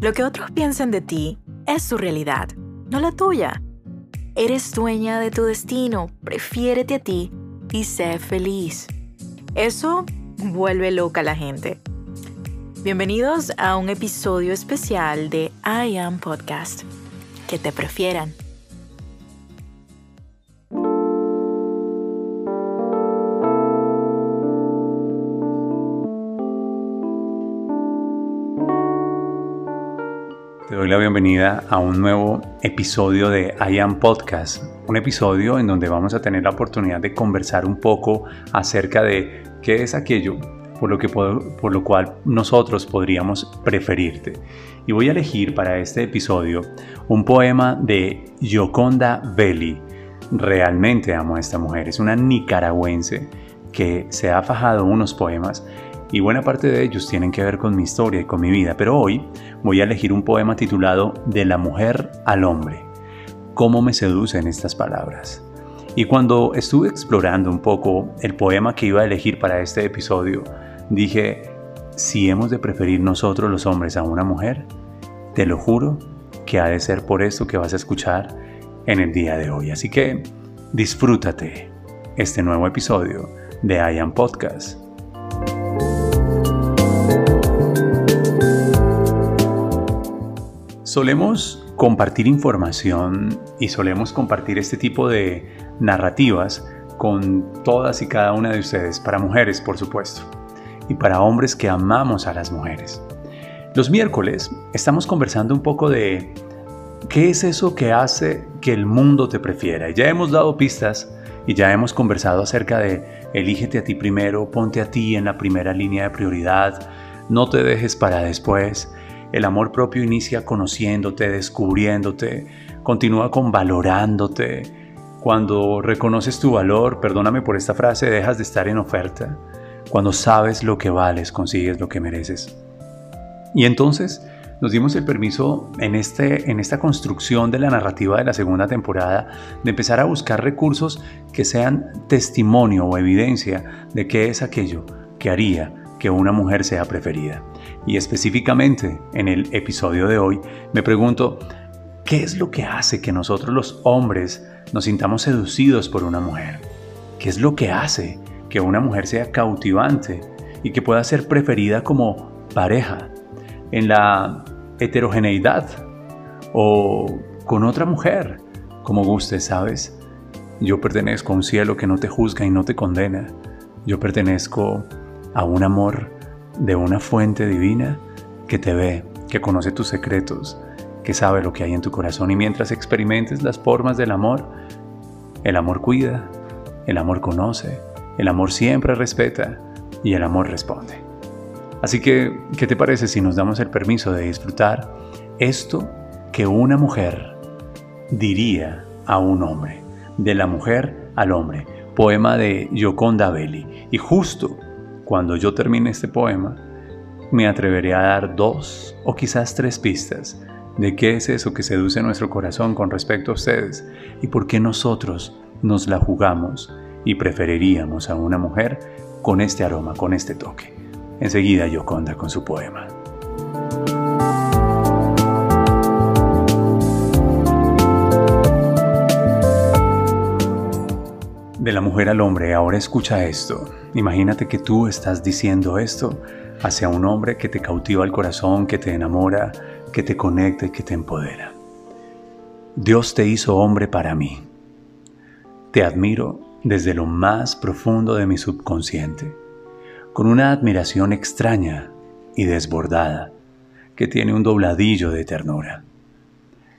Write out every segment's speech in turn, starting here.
Lo que otros piensen de ti es su realidad, no la tuya. Eres dueña de tu destino, prefiérete a ti y sé feliz. Eso vuelve loca a la gente. Bienvenidos a un episodio especial de I Am Podcast. Que te prefieran. Doy la bienvenida a un nuevo episodio de I Am Podcast, un episodio en donde vamos a tener la oportunidad de conversar un poco acerca de qué es aquello por lo, que, por lo cual nosotros podríamos preferirte. Y voy a elegir para este episodio un poema de Yoconda Belli. Realmente amo a esta mujer, es una nicaragüense que se ha fajado unos poemas y buena parte de ellos tienen que ver con mi historia y con mi vida, pero hoy voy a elegir un poema titulado De la mujer al hombre. ¿Cómo me seducen estas palabras? Y cuando estuve explorando un poco el poema que iba a elegir para este episodio, dije, si hemos de preferir nosotros los hombres a una mujer, te lo juro que ha de ser por esto que vas a escuchar en el día de hoy. Así que disfrútate este nuevo episodio de I Am Podcast. Solemos compartir información y solemos compartir este tipo de narrativas con todas y cada una de ustedes, para mujeres por supuesto, y para hombres que amamos a las mujeres. Los miércoles estamos conversando un poco de qué es eso que hace que el mundo te prefiera. Ya hemos dado pistas y ya hemos conversado acerca de elígete a ti primero, ponte a ti en la primera línea de prioridad, no te dejes para después, el amor propio inicia conociéndote, descubriéndote, continúa con valorándote. Cuando reconoces tu valor, perdóname por esta frase, dejas de estar en oferta. Cuando sabes lo que vales, consigues lo que mereces. Y entonces nos dimos el permiso en, este, en esta construcción de la narrativa de la segunda temporada de empezar a buscar recursos que sean testimonio o evidencia de qué es aquello que haría que una mujer sea preferida. Y específicamente en el episodio de hoy me pregunto, ¿qué es lo que hace que nosotros los hombres nos sintamos seducidos por una mujer? ¿Qué es lo que hace que una mujer sea cautivante y que pueda ser preferida como pareja en la heterogeneidad o con otra mujer, como guste, ¿sabes? Yo pertenezco a un cielo que no te juzga y no te condena. Yo pertenezco a un amor de una fuente divina que te ve, que conoce tus secretos, que sabe lo que hay en tu corazón y mientras experimentes las formas del amor, el amor cuida, el amor conoce, el amor siempre respeta y el amor responde. Así que, ¿qué te parece si nos damos el permiso de disfrutar esto que una mujer diría a un hombre? De la mujer al hombre. Poema de Yoconda Belli. Y justo cuando yo termine este poema, me atreveré a dar dos o quizás tres pistas de qué es eso que seduce nuestro corazón con respecto a ustedes y por qué nosotros nos la jugamos y preferiríamos a una mujer con este aroma, con este toque. Enseguida Yoconda con su poema. De la mujer al hombre, ahora escucha esto. Imagínate que tú estás diciendo esto hacia un hombre que te cautiva el corazón, que te enamora, que te conecta y que te empodera. Dios te hizo hombre para mí. Te admiro desde lo más profundo de mi subconsciente, con una admiración extraña y desbordada que tiene un dobladillo de ternura.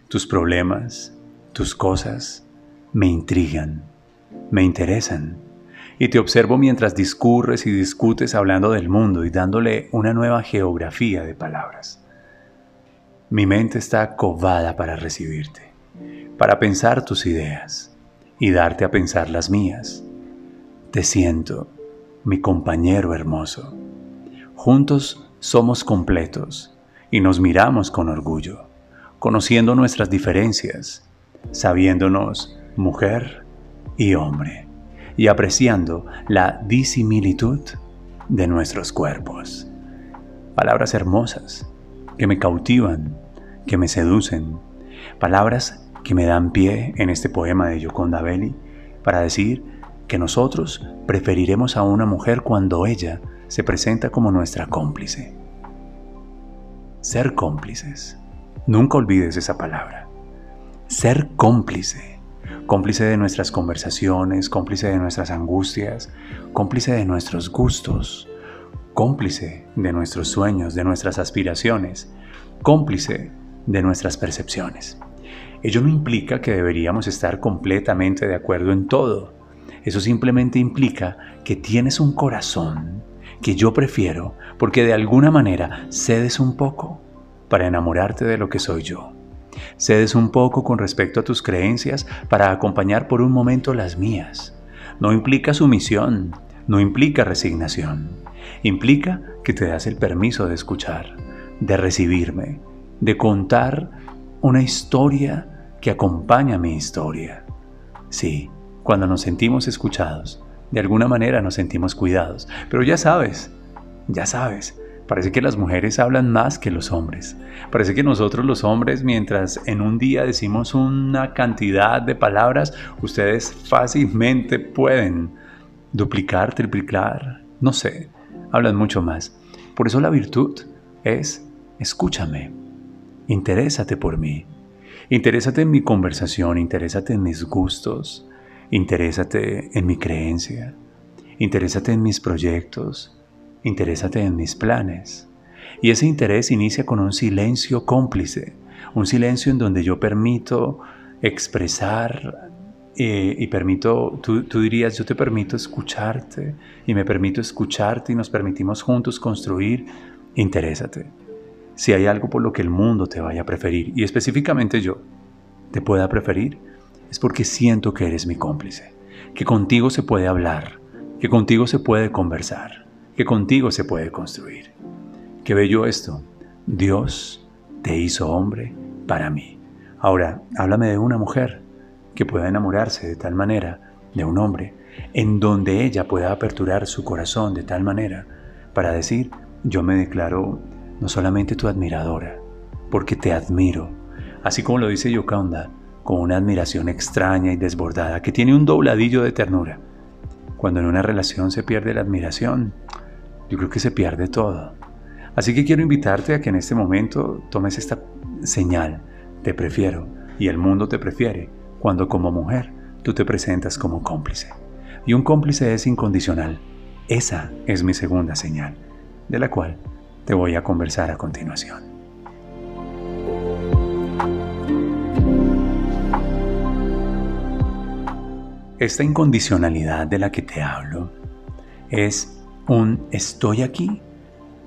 Tus problemas, tus cosas, me intrigan me interesan. Y te observo mientras discurres y discutes hablando del mundo y dándole una nueva geografía de palabras. Mi mente está covada para recibirte, para pensar tus ideas y darte a pensar las mías. Te siento, mi compañero hermoso. Juntos somos completos y nos miramos con orgullo, conociendo nuestras diferencias, sabiéndonos mujer y hombre, y apreciando la disimilitud de nuestros cuerpos. Palabras hermosas que me cautivan, que me seducen, palabras que me dan pie en este poema de Yoconda Belli para decir que nosotros preferiremos a una mujer cuando ella se presenta como nuestra cómplice. Ser cómplices. Nunca olvides esa palabra. Ser cómplice. Cómplice de nuestras conversaciones, cómplice de nuestras angustias, cómplice de nuestros gustos, cómplice de nuestros sueños, de nuestras aspiraciones, cómplice de nuestras percepciones. Ello no implica que deberíamos estar completamente de acuerdo en todo. Eso simplemente implica que tienes un corazón que yo prefiero porque de alguna manera cedes un poco para enamorarte de lo que soy yo. Cedes un poco con respecto a tus creencias para acompañar por un momento las mías. No implica sumisión, no implica resignación. Implica que te das el permiso de escuchar, de recibirme, de contar una historia que acompaña mi historia. Sí, cuando nos sentimos escuchados, de alguna manera nos sentimos cuidados. Pero ya sabes, ya sabes, parece que las mujeres hablan más que los hombres. Parece que nosotros los hombres, mientras en un día decimos una cantidad de palabras, ustedes fácilmente pueden duplicar, triplicar, no sé, hablan mucho más. Por eso la virtud es escúchame, interésate por mí, interésate en mi conversación, interésate en mis gustos, interésate en mi creencia, interésate en mis proyectos, interésate en mis planes. Y ese interés inicia con un silencio cómplice, un silencio en donde yo permito expresar eh, y permito, tú, tú dirías, yo te permito escucharte y me permito escucharte y nos permitimos juntos construir, interésate. Si hay algo por lo que el mundo te vaya a preferir, y específicamente yo, te pueda preferir, es porque siento que eres mi cómplice, que contigo se puede hablar, que contigo se puede conversar, que contigo se puede construir. Qué bello esto. Dios te hizo hombre para mí. Ahora, háblame de una mujer que pueda enamorarse de tal manera de un hombre, en donde ella pueda aperturar su corazón de tal manera para decir, yo me declaro no solamente tu admiradora, porque te admiro, así como lo dice Yoconda, con una admiración extraña y desbordada que tiene un dobladillo de ternura. Cuando en una relación se pierde la admiración, yo creo que se pierde todo. Así que quiero invitarte a que en este momento tomes esta señal, te prefiero y el mundo te prefiere, cuando como mujer tú te presentas como cómplice. Y un cómplice es incondicional. Esa es mi segunda señal, de la cual te voy a conversar a continuación. Esta incondicionalidad de la que te hablo es un estoy aquí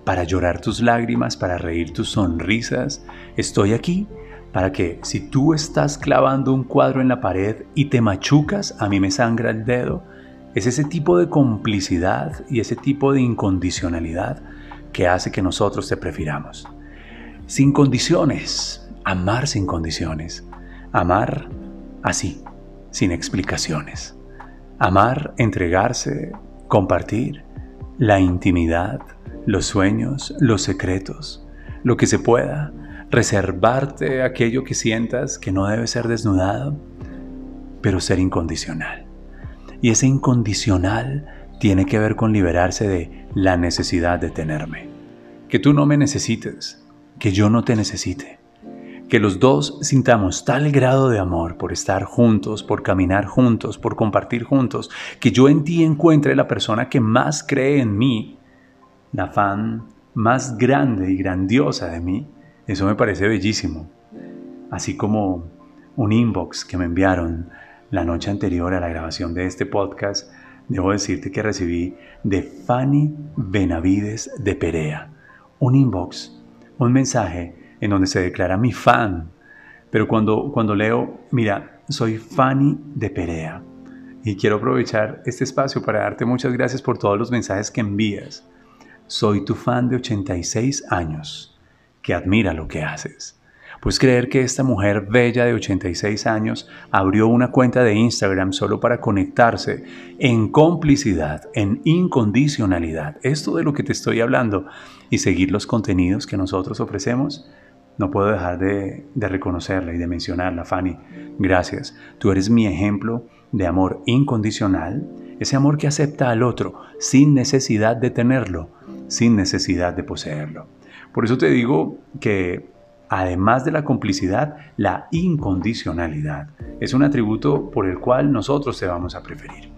para llorar tus lágrimas, para reír tus sonrisas, estoy aquí para que si tú estás clavando un cuadro en la pared y te machucas, a mí me sangra el dedo, es ese tipo de complicidad y ese tipo de incondicionalidad que hace que nosotros te prefiramos. Sin condiciones, amar sin condiciones, amar así, sin explicaciones. Amar, entregarse, compartir la intimidad, los sueños, los secretos, lo que se pueda, reservarte aquello que sientas que no debe ser desnudado, pero ser incondicional. Y ese incondicional tiene que ver con liberarse de la necesidad de tenerme. Que tú no me necesites, que yo no te necesite. Que los dos sintamos tal grado de amor por estar juntos, por caminar juntos, por compartir juntos, que yo en ti encuentre la persona que más cree en mí, la fan más grande y grandiosa de mí, eso me parece bellísimo. Así como un inbox que me enviaron la noche anterior a la grabación de este podcast, debo decirte que recibí de Fanny Benavides de Perea. Un inbox, un mensaje en donde se declara mi fan. Pero cuando, cuando leo, mira, soy Fanny de Perea. Y quiero aprovechar este espacio para darte muchas gracias por todos los mensajes que envías. Soy tu fan de 86 años que admira lo que haces. Puedes creer que esta mujer bella de 86 años abrió una cuenta de Instagram solo para conectarse en complicidad, en incondicionalidad. Esto de lo que te estoy hablando y seguir los contenidos que nosotros ofrecemos. No puedo dejar de, reconocerla y de mencionarla, Fanny. Gracias. Tú eres mi ejemplo de amor incondicional, ese amor que acepta al otro sin necesidad de tenerlo, sin necesidad de poseerlo. Por eso te digo que además de la complicidad, la incondicionalidad es un atributo por el cual nosotros te vamos a preferir.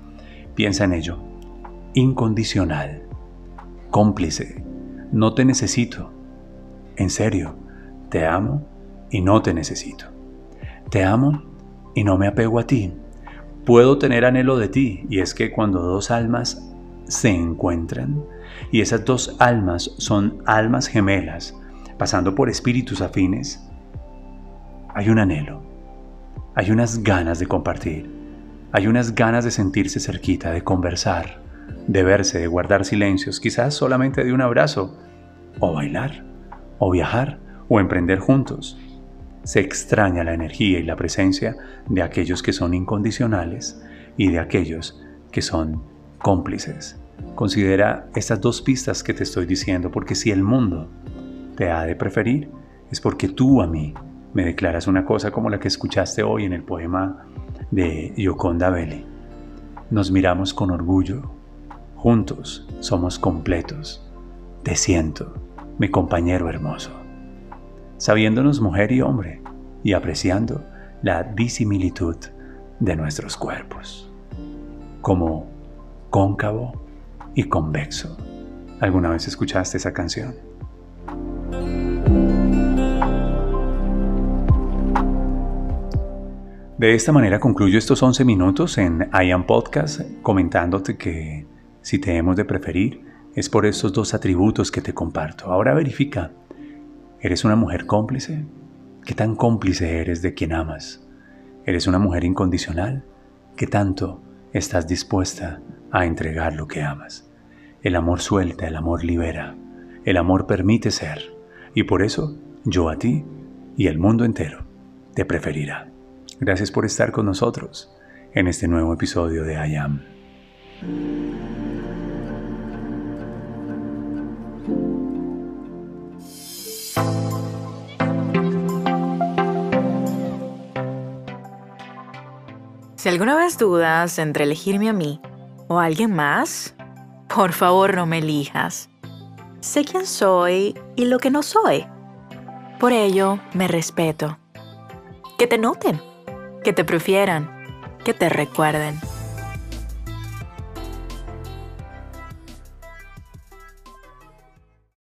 Piensa en ello. Incondicional. Cómplice. No te necesito. En serio, te amo y no te necesito. Te amo y no me apego a ti. Puedo tener anhelo de ti y es que cuando dos almas se encuentran y esas dos almas son almas gemelas, pasando por espíritus afines, hay un anhelo, hay unas ganas de compartir, hay unas ganas de sentirse cerquita, de conversar, de verse, de guardar silencios, quizás solamente de un abrazo, o bailar, o viajar, o emprender juntos. Se extraña la energía y la presencia de aquellos que son incondicionales y de aquellos que son cómplices. Considera estas dos pistas que te estoy diciendo, porque si el mundo te ha de preferir, es porque tú a mí me declaras una cosa como la que escuchaste hoy en el poema de Yoconda Belli. Nos miramos con orgullo, juntos somos completos. Te siento, mi compañero hermoso. Sabiéndonos mujer y hombre y apreciando la disimilitud de nuestros cuerpos, como cóncavo y convexo. ¿Alguna vez escuchaste esa canción? De esta manera concluyo estos 11 minutos en I Am Podcast comentándote que si te hemos de preferir es por estos dos atributos que te comparto. Ahora verifica, ¿eres una mujer cómplice? ¿Qué tan cómplice eres de quien amas? ¿Eres una mujer incondicional? ¿Qué tanto estás dispuesta a entregar lo que amas? El amor suelta, el amor libera, el amor permite ser y por eso yo a ti y el mundo entero te preferirá. Gracias por estar con nosotros en este nuevo episodio de I Am. Si alguna vez dudas entre elegirme a mí o a alguien más, por favor no me elijas. Sé quién soy y lo que no soy. Por ello, me respeto. Que te noten que te prefieran, que te recuerden.